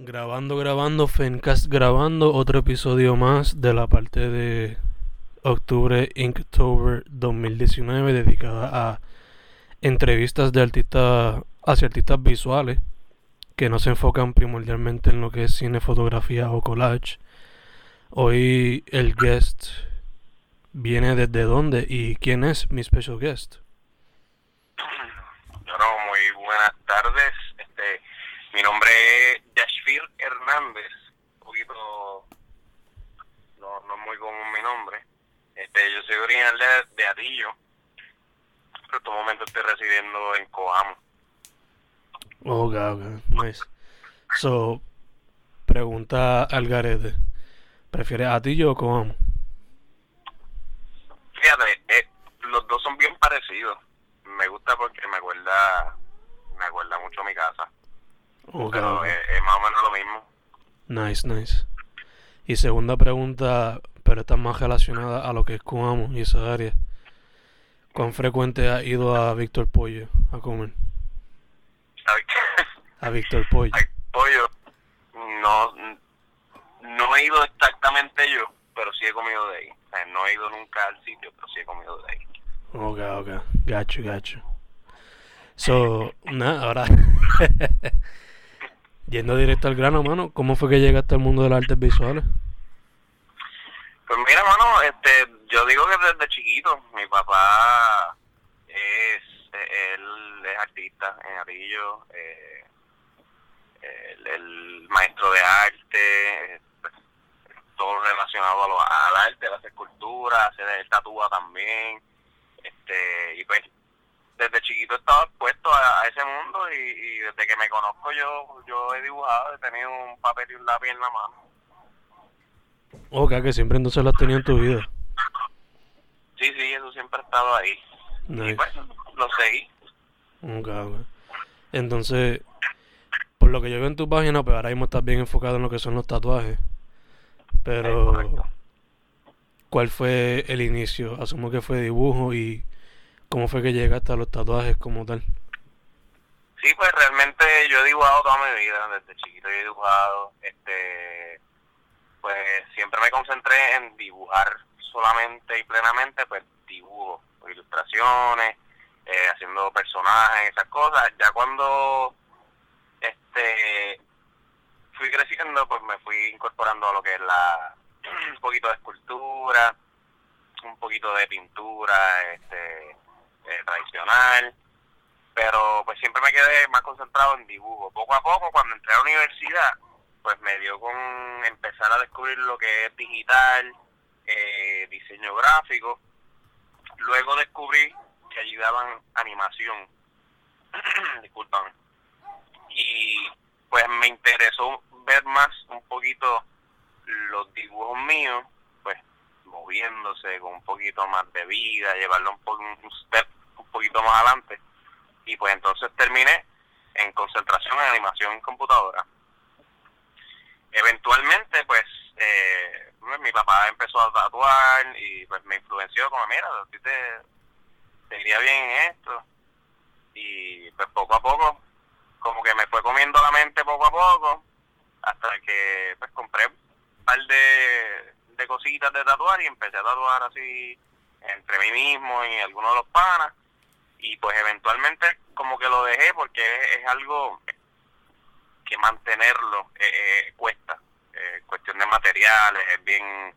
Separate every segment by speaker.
Speaker 1: Grabando, grabando, Fencast grabando otro episodio más de la parte de octubre, Inktober 2019, dedicada a entrevistas de artistas hacia artistas visuales que no se enfocan primordialmente en lo que es cine, fotografía o collage. Hoy el guest viene desde dónde y quién es mi special guest.
Speaker 2: Bueno, muy buenas tardes. Este, mi nombre es Yashfir Hernández, un poquito, no, no es muy común mi nombre. Este, yo soy original de, de Atillo, pero en este momento estoy residiendo en Coamo.
Speaker 1: Ok, ok, nice. So, pregunta al garete. ¿Prefieres Atillo o Coamo?
Speaker 2: Fíjate, eh, los dos son bien parecidos. Me gusta porque me acuerda, me acuerda mucho a mi casa. Pero es, es más o menos lo mismo.
Speaker 1: Nice, nice. Y segunda pregunta, pero está más relacionada a lo que es Coamo y esa área. ¿Cuán frecuente has ido a Víctor Pollo a comer? A Víctor Pollo.
Speaker 2: Ay, pollo, no, no he ido exactamente yo, pero sí he comido de ahí. O sea, no he ido nunca al sitio, pero sí he comido de ahí.
Speaker 1: Ok, ok. Gacho, gacho. So, nada, ahora. Yendo directo al grano, mano, ¿cómo fue que llegaste al mundo de las artes visuales?
Speaker 2: Pues mira, mano, este, yo digo que desde chiquito, mi papá es, él es artista en Arillo, eh, el, maestro de arte, todo relacionado a lo- al arte, las esculturas, hacer el tatúa también, este, y pues desde chiquito he estado expuesto a, a ese mundo y, desde que me conozco yo yo he dibujado, he tenido un papel y un lápiz en la mano.
Speaker 1: Ok, que siempre entonces lo has tenido en tu vida.
Speaker 2: Sí, sí, eso siempre ha estado ahí. Y
Speaker 1: Nice.
Speaker 2: pues lo seguí.
Speaker 1: Ok, ok. Entonces, por lo que yo veo en tu página, pues ahora mismo estás bien enfocado en lo que son los tatuajes.
Speaker 2: Es
Speaker 1: Pero. ¿cuál fue el inicio? Asumo que fue dibujo y cómo fue que llegaste a los tatuajes como tal.
Speaker 2: Sí, pues realmente yo he dibujado toda mi vida, desde chiquito he dibujado, este, pues siempre me concentré en dibujar solamente y plenamente, pues dibujo, ilustraciones, eh, haciendo personajes, esas cosas. Ya cuando, este, fui creciendo, pues me fui incorporando a lo que es la, un poquito de escultura, un poquito de pintura, este, eh, tradicional pero pues siempre me quedé más concentrado en dibujo. Poco a poco, cuando entré a la universidad, pues me dio con empezar a descubrir lo que es digital, eh, diseño gráfico. Luego descubrí que ayudaban animación. Disculpame. Y pues me interesó ver más un poquito los dibujos míos, pues moviéndose con un poquito más de vida, llevarlo un, po- un step un poquito más adelante y pues entonces terminé en concentración en animación en computadora. Eventualmente, pues, eh, pues, mi papá empezó a tatuar y pues me influenció como, mira, a te, te iría bien en esto. Y pues poco a poco, como que me fue comiendo la mente poco a poco, hasta que pues compré un par de, de cositas de tatuar y empecé a tatuar así entre mí mismo y algunos de los panas y pues eventualmente como que lo dejé porque es, algo que mantenerlo eh, eh, cuesta. Eh, cuestión de materiales es bien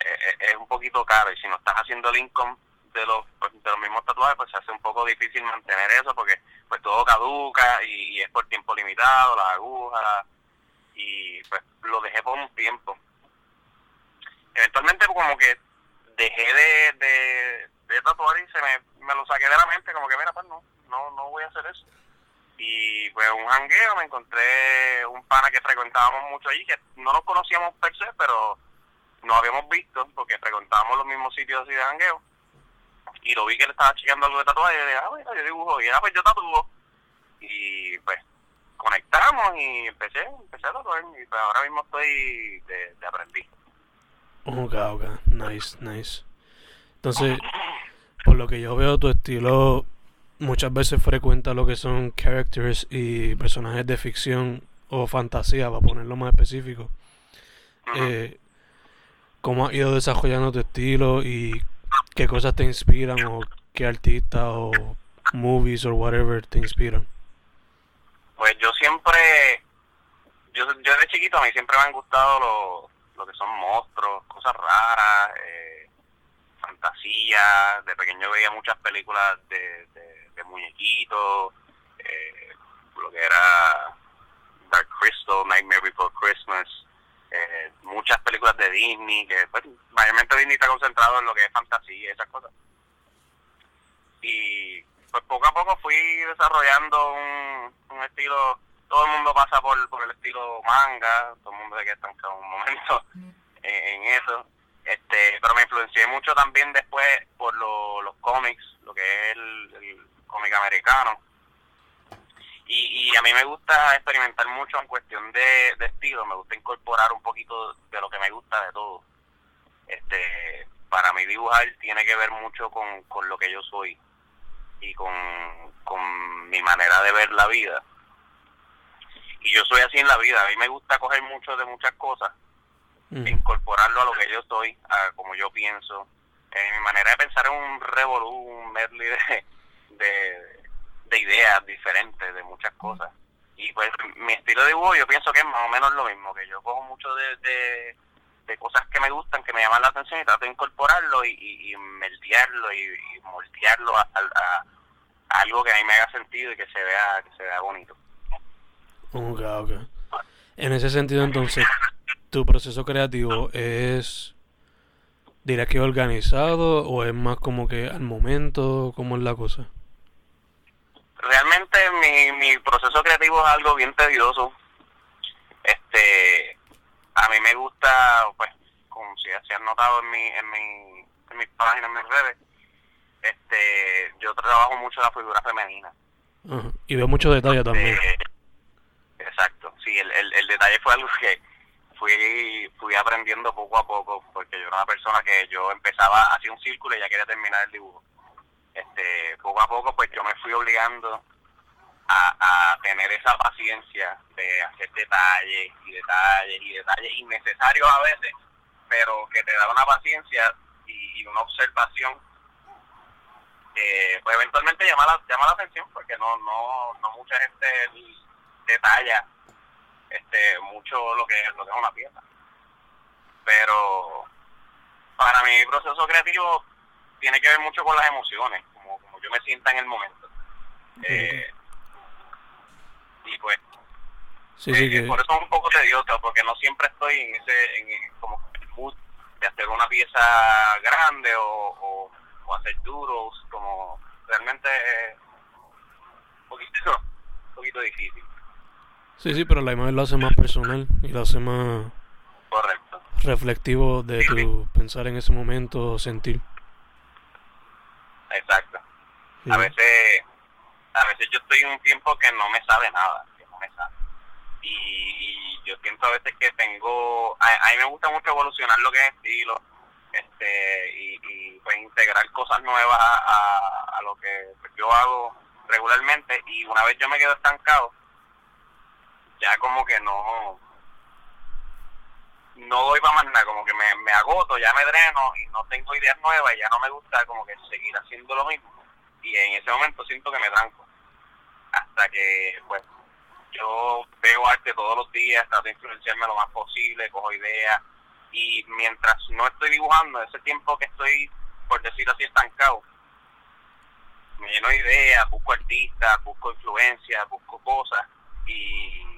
Speaker 2: eh, es un poquito caro y si no estás haciendo el income de los pues, de los mismos tatuajes pues se hace un poco difícil mantener eso porque pues todo caduca y, y es por tiempo limitado las agujas y pues lo dejé por un tiempo. Eventualmente como que dejé de, de, de tatuar y se me, me lo saqué de la mente, como que mira, pues no, no, no voy a hacer eso. Y pues un jangueo, me encontré un pana que frecuentábamos mucho allí, que no nos conocíamos per se, pero habíamos visto, porque frecuentábamos los mismos sitios así de jangueo, y lo vi que él estaba chequeando algo de tatuaje, y le dije, ah, bueno, yo dibujo, y ah, pues yo tatuo. Y pues conectamos y empecé, empecé a tatuar, y pues ahora mismo estoy de, de aprendiz.
Speaker 1: Ok, ok, nice, nice. Entonces, por lo que yo veo, tu estilo muchas veces frecuenta lo que son characters y personajes de ficción o fantasía, para ponerlo más específico. Eh, ¿Cómo has ido desarrollando tu estilo y qué cosas te inspiran o qué artistas o movies o whatever te inspiran?
Speaker 2: Pues yo siempre, yo, yo de chiquito a mí siempre me han gustado lo, lo que son monstruos, cosas raras, eh, fantasía. De pequeño veía muchas películas de, de, muñequitos, eh, lo que era Dark Crystal, Nightmare Before Christmas, eh, muchas películas de Disney, que pues, mayormente Disney está concentrado en lo que es fantasía y esas cosas. Y pues poco a poco fui desarrollando un, un estilo, todo el mundo pasa por, el estilo manga, todo el mundo se queda estancado un momento en, eso, este pero me influencié mucho también después por los cómics, lo que es el, cómic americano y, a mí me gusta experimentar mucho en cuestión de, estilo, me gusta incorporar un poquito de lo que me gusta de todo. Este, para mí dibujar tiene que ver mucho con, con lo que yo soy y con, con mi manera de ver la vida. Y yo soy así en la vida, a mí me gusta coger mucho de muchas cosas, incorporarlo a lo que yo soy, a como yo pienso. En mi manera de pensar es un revolú, un medley de de ideas diferentes, de muchas cosas. Y pues mi estilo de dibujo yo pienso que es más o menos lo mismo, que yo cojo mucho de, de, cosas que me gustan, que me llaman la atención y trato de incorporarlo y, y, y meldearlo y, moldearlo a, algo que a mí me haga sentido y que se vea, que se vea bonito.
Speaker 1: Ok, ok. En ese sentido entonces, tu proceso creativo es, dirías que organizado o es más como que al momento, ¿cómo es la cosa?
Speaker 2: realmente mi, mi proceso creativo es algo bien tedioso. Este, a mí me gusta, pues, como si se han notado en mi, en mi, en mis páginas, en mis redes, este, yo trabajo mucho la figura femenina.
Speaker 1: Y veo mucho detalle
Speaker 2: este,
Speaker 1: también.
Speaker 2: Exacto, sí, el, el, el detalle fue algo que fui fui aprendiendo poco a poco, porque yo era una persona que yo empezaba, hacía un círculo y ya quería terminar el dibujo. Este, poco a poco pues yo me fui obligando a, a tener esa paciencia de hacer detalles y detalles y detalles innecesarios a veces, pero que te da una paciencia y, una observación que pues eventualmente llama la, llama la atención porque no, no, no mucha gente detalla este mucho lo que, lo que es una pieza. Pero para mi proceso creativo tiene que ver mucho con las emociones, como, como yo me sienta en el momento. Eh, y pues, eh, por eso es un poco tedioso, porque no siempre estoy en ese, en, como el mood de hacer una pieza grande o, o, hacer duros, como realmente es un poquito, un poquito difícil.
Speaker 1: Sí, sí, pero la imagen lo hace más personal y lo hace más
Speaker 2: Correcto.
Speaker 1: reflectivo de tu pensar en ese momento, sentir.
Speaker 2: Exacto. A veces a veces yo estoy en un tiempo que no me sabe nada, que no me sabe. Y, yo siento a veces que tengo, a, mí me gusta mucho evolucionar lo que es estilo, este y, y pues integrar cosas nuevas a, a, lo que yo hago regularmente y una vez yo me quedo estancado, ya como que no no doy para más nada, como que me, me agoto, ya me dreno y no tengo ideas nuevas y ya no me gusta como que seguir haciendo lo mismo. Y en ese momento siento que me tranco. Hasta que, pues, yo veo arte todos los días, trato de influenciarme lo más posible, cojo ideas. Y mientras no estoy dibujando, ese tiempo que estoy, por decirlo así, estancado, me lleno de ideas, busco artistas, busco influencias, busco cosas. Y,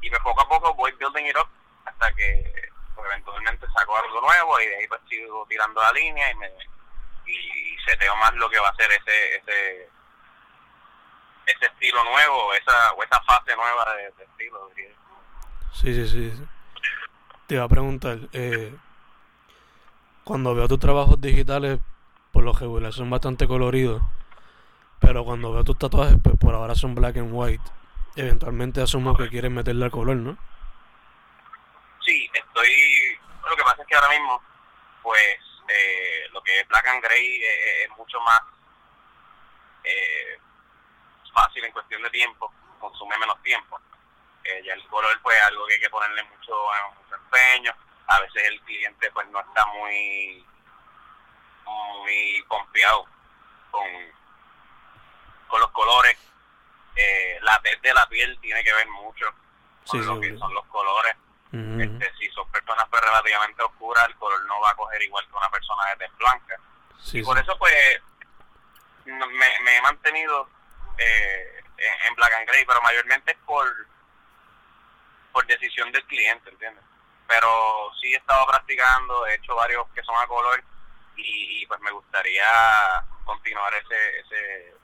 Speaker 2: y pues poco a poco voy building it up hasta que pues, eventualmente saco algo nuevo y de ahí pues sigo tirando la línea y me y seteo más lo que va a ser ese ese ese estilo nuevo esa o esa fase nueva de, estilo
Speaker 1: sí sí sí te iba a preguntar eh, cuando veo tus trabajos digitales, por lo regular son bastante coloridos. Pero cuando veo tus tatuajes, pues por ahora son black and white. Eventualmente asumo que quieres meterle al color, ¿no?
Speaker 2: Sí, estoy... Lo que pasa es que ahora mismo, pues, eh, lo que es black and gray eh, es mucho más eh, fácil en cuestión de tiempo, consume menos tiempo. Eh, ya el color, pues, algo que hay que ponerle mucho, mucho empeño. A veces el cliente, pues, no está muy, muy confiado con con los colores. Eh, la tez de la piel tiene que ver mucho con lo que son los colores. este, si son personas pues, relativamente oscuras, el color no va a coger igual que una persona de tez blanca. y por eso, pues, me, he mantenido eh, en black and gray, pero mayormente por, por decisión del cliente, ¿entiendes? Pero sí he estado practicando, he hecho varios que son a color y, y pues me gustaría continuar ese, ese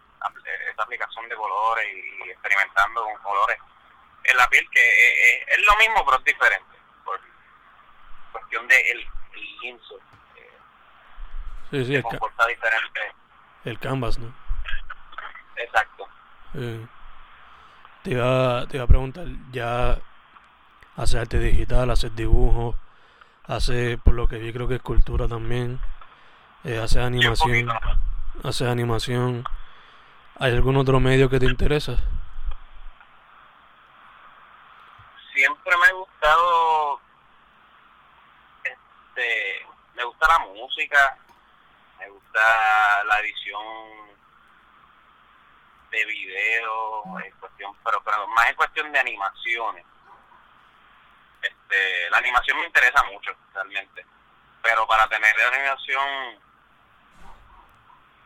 Speaker 2: esa aplicación de colores y, experimentando con colores en la piel que eh, eh, es, lo mismo pero es diferente por cuestión de el, lienzo eh,
Speaker 1: sí, sí,
Speaker 2: el comporta diferente.
Speaker 1: el canvas no
Speaker 2: exacto.
Speaker 1: Te iba te iba a preguntar ya hace arte digital hace dibujo hace por lo que vi creo que escultura también hace animación hace animación ¿Hay algún otro medio que te interesa?
Speaker 2: Siempre me ha gustado, este, me gusta la música, me gusta la edición de video, cuestión, pero, pero más en cuestión de animaciones. Este, la animación me interesa mucho, realmente. Pero para tener la animación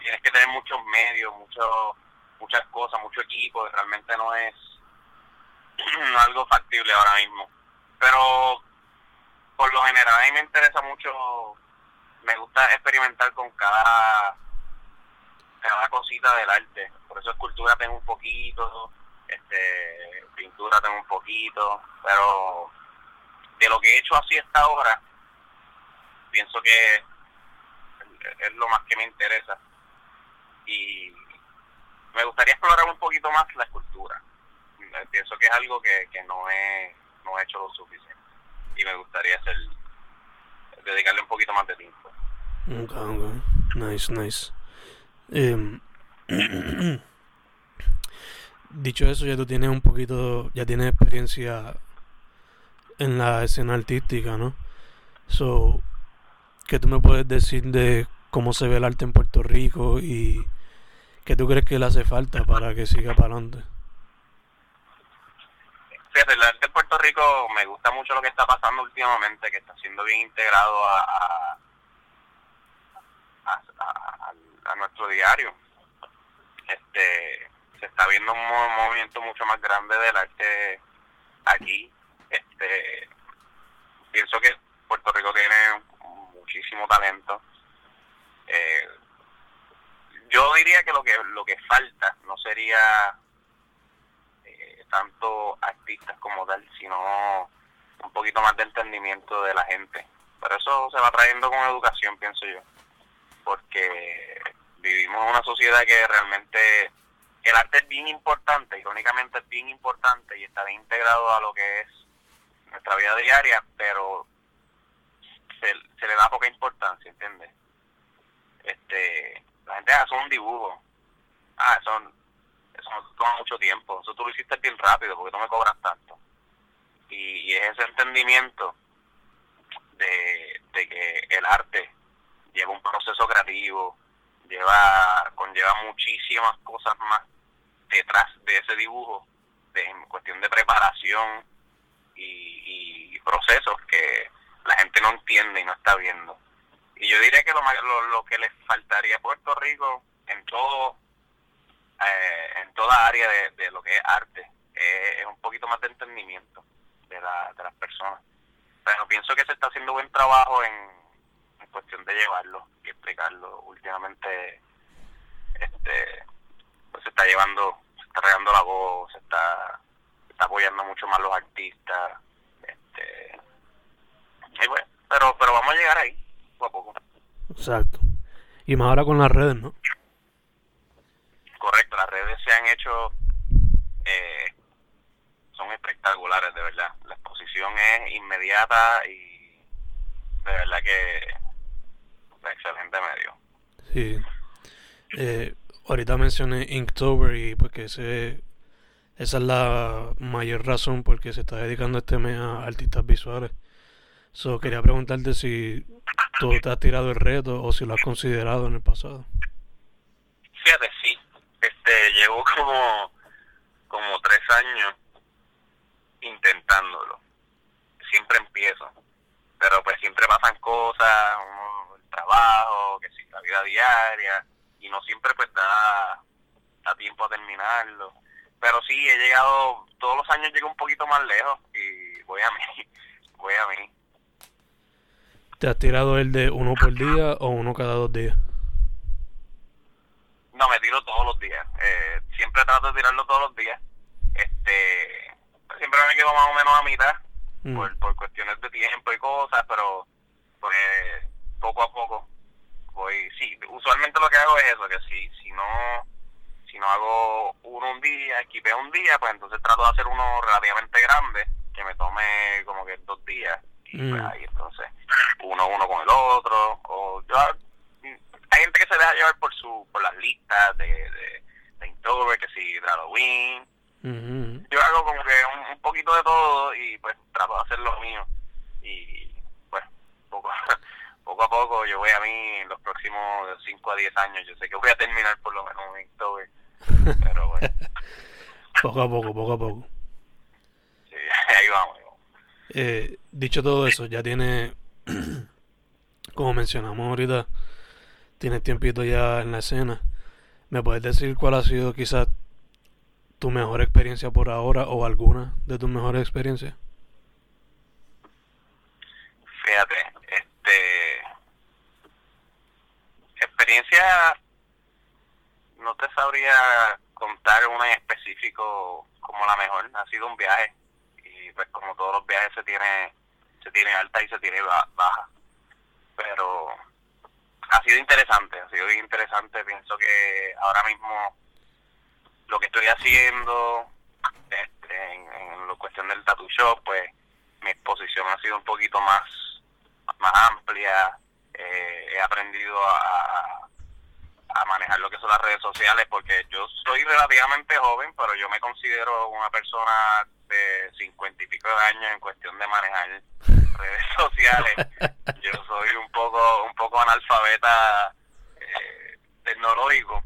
Speaker 2: tienes que tener muchos medios, mucho, muchas cosas, mucho equipo, realmente no es algo factible ahora mismo. Pero por lo general a mí me interesa mucho, me gusta experimentar con cada, cada cosita del arte. Por eso escultura tengo un poquito, este pintura tengo un poquito, pero de lo que he hecho así hasta ahora, pienso que es lo más que me interesa y me gustaría explorar un poquito más la escultura. Pienso que es algo que, que no, he, no he hecho lo suficiente y me gustaría hacer, dedicarle un poquito más de tiempo.
Speaker 1: Okay, Nice, nice. Em, dicho eso, ya tú tienes un poquito, ya tienes experiencia en la escena artística, ¿no? So, ¿qué tú me puedes decir de cómo se ve el arte en Puerto Rico y qué tú crees que le hace falta para que siga para adelante.
Speaker 2: Fíjate, el arte en Puerto Rico me gusta mucho lo que está pasando últimamente, que está siendo bien integrado a, a, nuestro diario. Este, se está viendo un movimiento mucho más grande del arte aquí. Este, pienso que Puerto Rico tiene muchísimo talento eh, yo diría que lo que lo que falta no sería eh, tanto artistas como tal, sino un poquito más de entendimiento de la gente. Pero eso se va trayendo con educación, pienso yo, porque vivimos en una sociedad que realmente el arte es bien importante, irónicamente es bien importante y está bien integrado a lo que es nuestra vida diaria, pero se, se le da poca importancia, ¿entiendes? este la gente hace un dibujo. Ah eso, eso no toma mucho tiempo. Eso tú lo hiciste bien rápido porque no me cobras tanto. Y, es ese entendimiento de, de que el arte lleva un proceso creativo lleva conlleva muchísimas cosas más detrás de ese dibujo de, en cuestión de preparación y, y procesos que la gente no entiende y no está viendo y yo diría que lo, lo, lo que le faltaría a Puerto Rico en todo eh, en toda área de, lo que es arte es un poquito más de entendimiento de, la, de las personas. Pero pienso que se está haciendo buen trabajo en, en cuestión de llevarlo y explicarlo. Últimamente este pues se está llevando se está regando la voz se está, se está apoyando mucho más los artistas este y bueno pero pero vamos a llegar ahí poco a poco.
Speaker 1: Exacto. Y más ahora con las redes, ¿no?
Speaker 2: Correcto, las redes se han hecho, eh, son espectaculares, de verdad. La exposición es inmediata y de verdad que es excelente medio.
Speaker 1: Sí. Eh, ahorita mencioné Inktober y porque ese, esa es la mayor razón por qué se está dedicando este mes a artistas visuales. So, quería preguntarte si tú te has tirado el reto o si lo has considerado en el pasado.
Speaker 2: Fíjate, sí. Este, llevo como, como tres años intentándolo. Siempre empiezo. Pero pues siempre pasan cosas, el trabajo, que si la vida diaria, y no siempre pues da, da tiempo a terminarlo. Pero sí, he llegado, todos los años llego un poquito más lejos y voy a mí, voy a mí.
Speaker 1: ¿Te has tirado el de uno por día o uno cada dos días?
Speaker 2: No, me tiro todos los días. Eh, siempre trato de tirarlo todos los días. Este, siempre me quedo más o menos a mitad
Speaker 1: Mm.
Speaker 2: por, por cuestiones de tiempo y cosas, pero pues poco a poco voy. Sí, usualmente lo que hago es eso, que si si no si no hago uno un día, equipé un día, pues entonces trato de hacer uno relativamente grande que me tome como que dos días y pues
Speaker 1: Mm.
Speaker 2: ahí entonces uno uno con el otro o yo hay gente que se deja llevar por su por las listas de de, de que si de Halloween
Speaker 1: Ujú.
Speaker 2: yo hago como que un, un poquito de todo y pues trato de hacer lo mío y pues poco poco a poco yo voy a mí en los próximos 5 a 10 años yo sé que voy a terminar por lo menos un Inktober pero bueno
Speaker 1: Poco a poco, poco a poco.
Speaker 2: sí, ahí vamos, ahí vamos.
Speaker 1: Eh, dicho todo eso, ya tiene, como mencionamos ahorita, tienes tiempito ya en la escena. ¿Me puedes decir cuál ha sido quizás tu mejor experiencia por ahora o alguna de tus mejores experiencias?
Speaker 2: fíjate este experiencia no te sabría contar una en específico como la mejor ha sido un viaje y pues como todos los viajes se tiene se tiene alta y se tiene ba- baja. Pero ha sido interesante ha sido interesante. Pienso que ahora mismo lo que estoy haciendo este, en, en la cuestión del tattoo shop pues mi exposición ha sido un poquito más más amplia. Eh, he aprendido a, a manejar lo que son las redes sociales porque yo soy relativamente joven pero yo me considero una persona de cincuenta y pico de años en cuestión de manejar redes sociales. Yo soy un poco un poco analfabeta eh, tecnológico.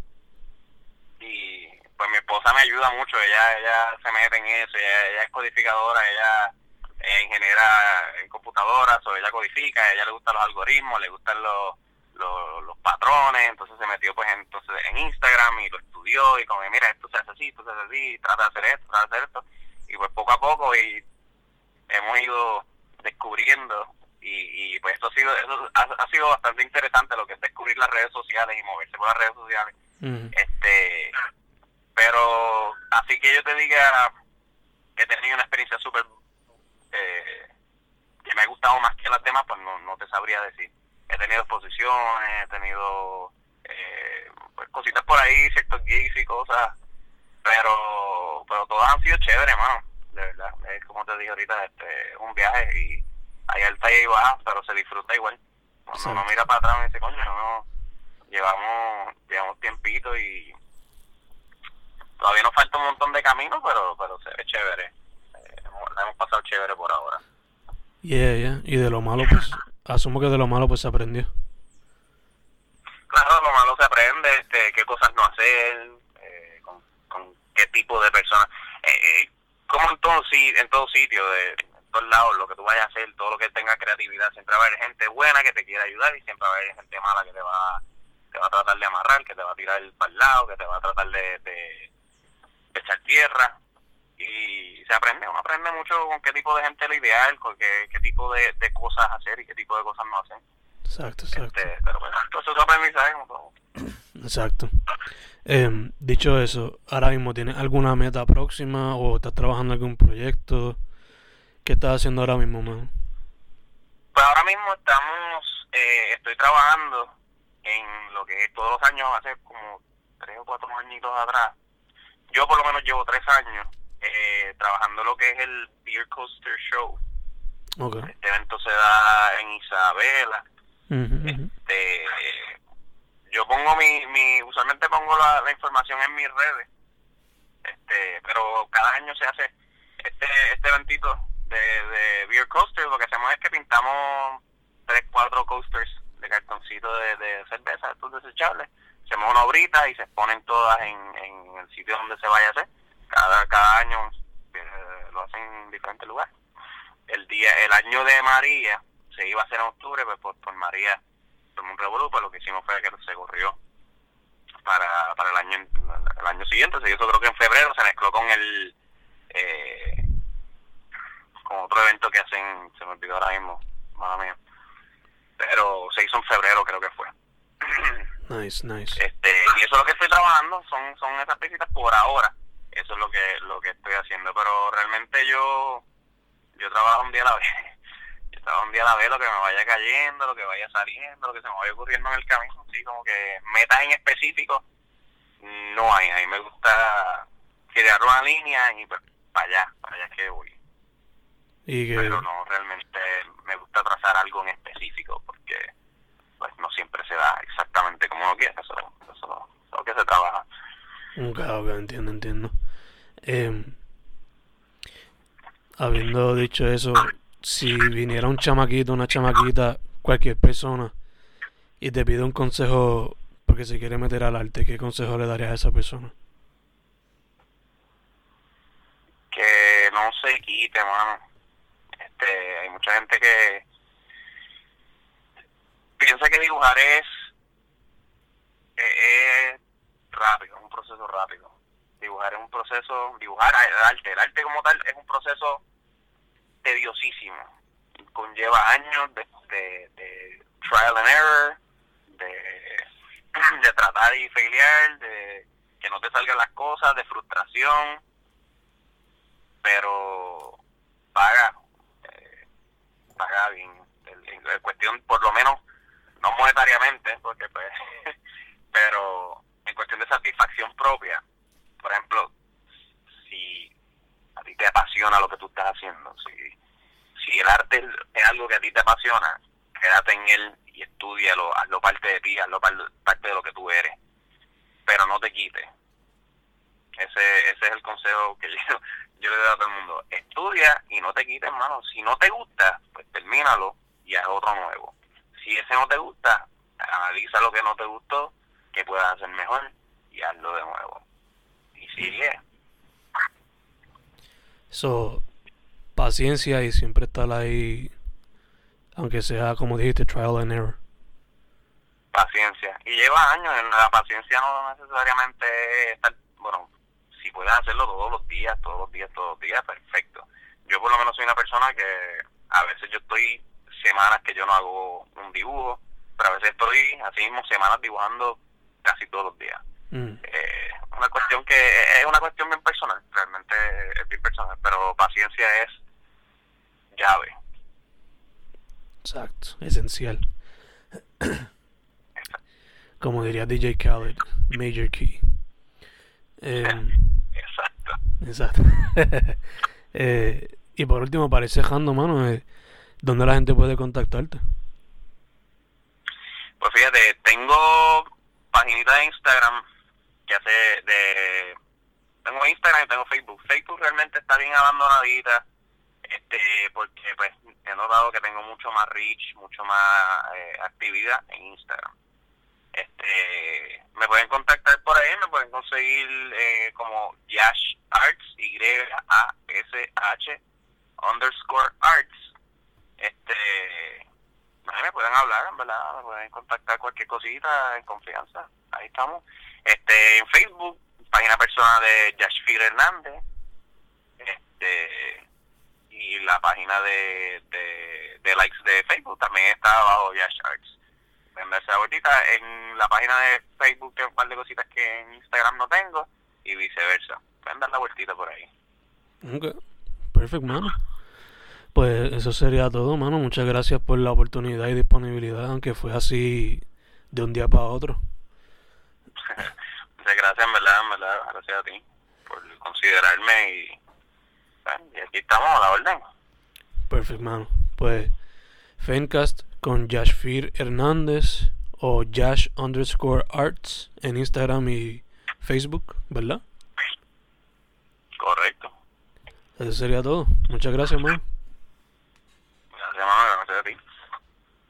Speaker 2: Y pues mi esposa me ayuda mucho. Ella ella se mete en eso. Ella, ella es codificadora ella es ingeniera en computadoras o ella codifica. A ella le gustan los algoritmos le gustan los los, los patrones, entonces se metió pues entonces en Instagram y lo estudió y como mira esto se hace así, esto se hace así, trata de hacer esto, trata de hacer esto y pues poco a poco y hemos ido descubriendo y, y pues esto ha sido eso ha, ha sido bastante interesante lo que es descubrir las redes sociales y moverse por las redes sociales. Este pero así que yo te diga que he tenido una experiencia súper eh, que me ha gustado más que las demás pues no, no te sabría decir. He tenido exposiciones he tenido eh, pues, cositas por ahí ciertos gigs y cosas pero pero todas han sido chéveres mano de verdad es como te dije ahorita este es un viaje y hay alta y hay baja pero se disfruta igual. Cuando uno mira para atrás me dice coño no llevamos llevamos tiempito y todavía nos falta un montón de camino pero pero se ve chévere. Eh, la hemos pasado chévere por ahora.
Speaker 1: Yeah, yeah. Y de lo malo, pues, asumo que de lo malo, pues, se aprendió.
Speaker 2: claro lo malo se aprende este qué cosas no hacer eh, con, con qué tipo de personas eh, eh, como en todo sitio de todos lados lo que tú vayas a hacer todo lo que tenga creatividad siempre va a haber gente buena que te quiera ayudar y siempre va a haber gente mala que te va te va a tratar de amarrar que te va a tirar para el lado que te va a tratar de, de, de echar tierra y se aprende, uno aprende mucho con qué tipo de gente es lo ideal, con qué, qué tipo de, de cosas hacer y qué tipo de cosas no hacer.
Speaker 1: Exacto, exacto.
Speaker 2: Este, pero bueno, todo eso es aprendizaje como todo.
Speaker 1: Exacto. Em, dicho eso, ahora mismo tienes alguna meta próxima o estás trabajando en algún proyecto? ¿Qué estás haciendo ahora mismo, man?
Speaker 2: Pues ahora mismo estamos, eh, estoy trabajando en lo que es todos los años, hace como tres o cuatro añitos atrás, yo por lo menos llevo tres años eh, trabajando lo que es el Beer Coaster Show. Este evento se da en Isabela. Este, yo pongo mi, mi usualmente pongo la, la información en mis redes, este, pero cada año se hace este este eventito de, Beer Coaster. Lo que hacemos es que pintamos tres, cuatro coasters de cartoncito de, de cerveza, estos desechables. Hacemos una obrita y se ponen todas en, en el sitio donde se vaya a hacer. Cada, cada año eh, lo hacen en diferentes lugares. El día, el año de María se iba a hacer en octubre, pues por, por María revolú, pues lo que hicimos fue que se corrió para, para el año el año siguiente, se hizo creo que en febrero, se mezcló con el eh, con otro evento que hacen, se me olvidó ahora mismo, madre mía pero se hizo en febrero creo que fue.
Speaker 1: Nice, nice.
Speaker 2: Este, y eso es lo que estoy trabajando, son son esas visitas por ahora. Eso es lo que lo que estoy haciendo, pero realmente yo yo trabajo un día a la vez. Trabajo un día a la vez lo que me vaya cayendo, lo que vaya saliendo, lo que se me vaya ocurriendo en el camino, así como que metas en específico no hay, a mí me gusta crear una línea y pues para allá, para allá que voy.
Speaker 1: ¿Y
Speaker 2: Pero no, realmente me gusta trazar algo en específico porque pues no siempre se da exactamente como uno quiere, eso, eso, es lo que se trabaja.
Speaker 1: Claro, que entiendo, entiendo. Eh, habiendo dicho eso, si viniera un chamaquito, una chamaquita, cualquier persona, y te pide un consejo porque se quiere meter al arte, ¿qué consejo le darías a esa persona?
Speaker 2: Que no se quite, mano. Este, hay mucha gente que piensa que dibujar es, es rápido, es un proceso rápido. Dibujar es un proceso, dibujar el arte, el arte como tal es un proceso tediosísimo. Conlleva años de, de, trial and error, de, tratar y failear, de que no te salgan las cosas, de frustración, pero paga, eh, paga bien. En cuestión, por lo menos, no monetariamente, porque pues, pero en cuestión de satisfacción propia, por ejemplo, te apasiona lo que tú estás haciendo, si, si el arte es algo que a ti te apasiona, quédate en él y estudialo, hazlo parte de ti, hazlo parte de lo que tú eres, pero no te quites. Ese, ese es el consejo que yo, yo le doy a todo el mundo. Estudia y no te quites, hermano. Si no te gusta, pues termínalo y haz otro nuevo. Si ese no te gusta, analiza lo que no te gustó, que puedas hacer mejor y hazlo de nuevo. Y sigue.
Speaker 1: So, paciencia y siempre estar ahí, aunque sea como dijiste, trial and error.
Speaker 2: Paciencia. Y lleva años, la paciencia no necesariamente estar, bueno, si puedes hacerlo todos los días, todos los días, todos los días, perfecto. Yo por lo menos soy una persona que a veces yo estoy semanas que yo no hago un dibujo, pero a veces estoy así mismo semanas dibujando casi todos los días.
Speaker 1: Mm.
Speaker 2: Eh, una cuestión que es una cuestión bien personal, realmente es bien personal, pero paciencia es llave.
Speaker 1: Exacto, esencial. Como diría DJ Khaled, Major Key. Eh,
Speaker 2: Exacto.
Speaker 1: exacto. eh, y por último, parece Jando, mano, eh, ¿dónde la gente puede contactarte?
Speaker 2: Pues fíjate, tengo paginita de Instagram que hace de... Tengo Instagram y tengo Facebook. Facebook realmente está bien abandonadita, este porque pues he notado que tengo mucho más reach, mucho más eh, actividad en Instagram. Este, me pueden contactar por ahí, me pueden conseguir eh, como Yash Arts, Y-A-S-H underscore arts. Este, me pueden hablar, en verdad, me pueden contactar cualquier cosita en confianza. Ahí estamos. Este, en Facebook, página personal de Yashfir Hernández. Este, y la página de, de, likes de Facebook también está bajo Yash Arts. Vueltita. En la página de Facebook tengo un par de cositas que en Instagram no tengo y viceversa. Pueden dar la vueltita por ahí.
Speaker 1: Ok, perfecto, mano. Pues eso sería todo, mano. Muchas gracias por la oportunidad y disponibilidad, aunque fue así de un día para otro.
Speaker 2: Muchas gracias, en verdad, en verdad, gracias a ti por considerarme y, y aquí estamos a la orden.
Speaker 1: Perfecto, mano. Pues, Fencast con Jashfir Hernández o Jash underscore arts en Instagram y Facebook, ¿verdad?
Speaker 2: Correcto.
Speaker 1: Eso sería todo. Muchas gracias, man.
Speaker 2: Gracias, mano. Gracias a ti.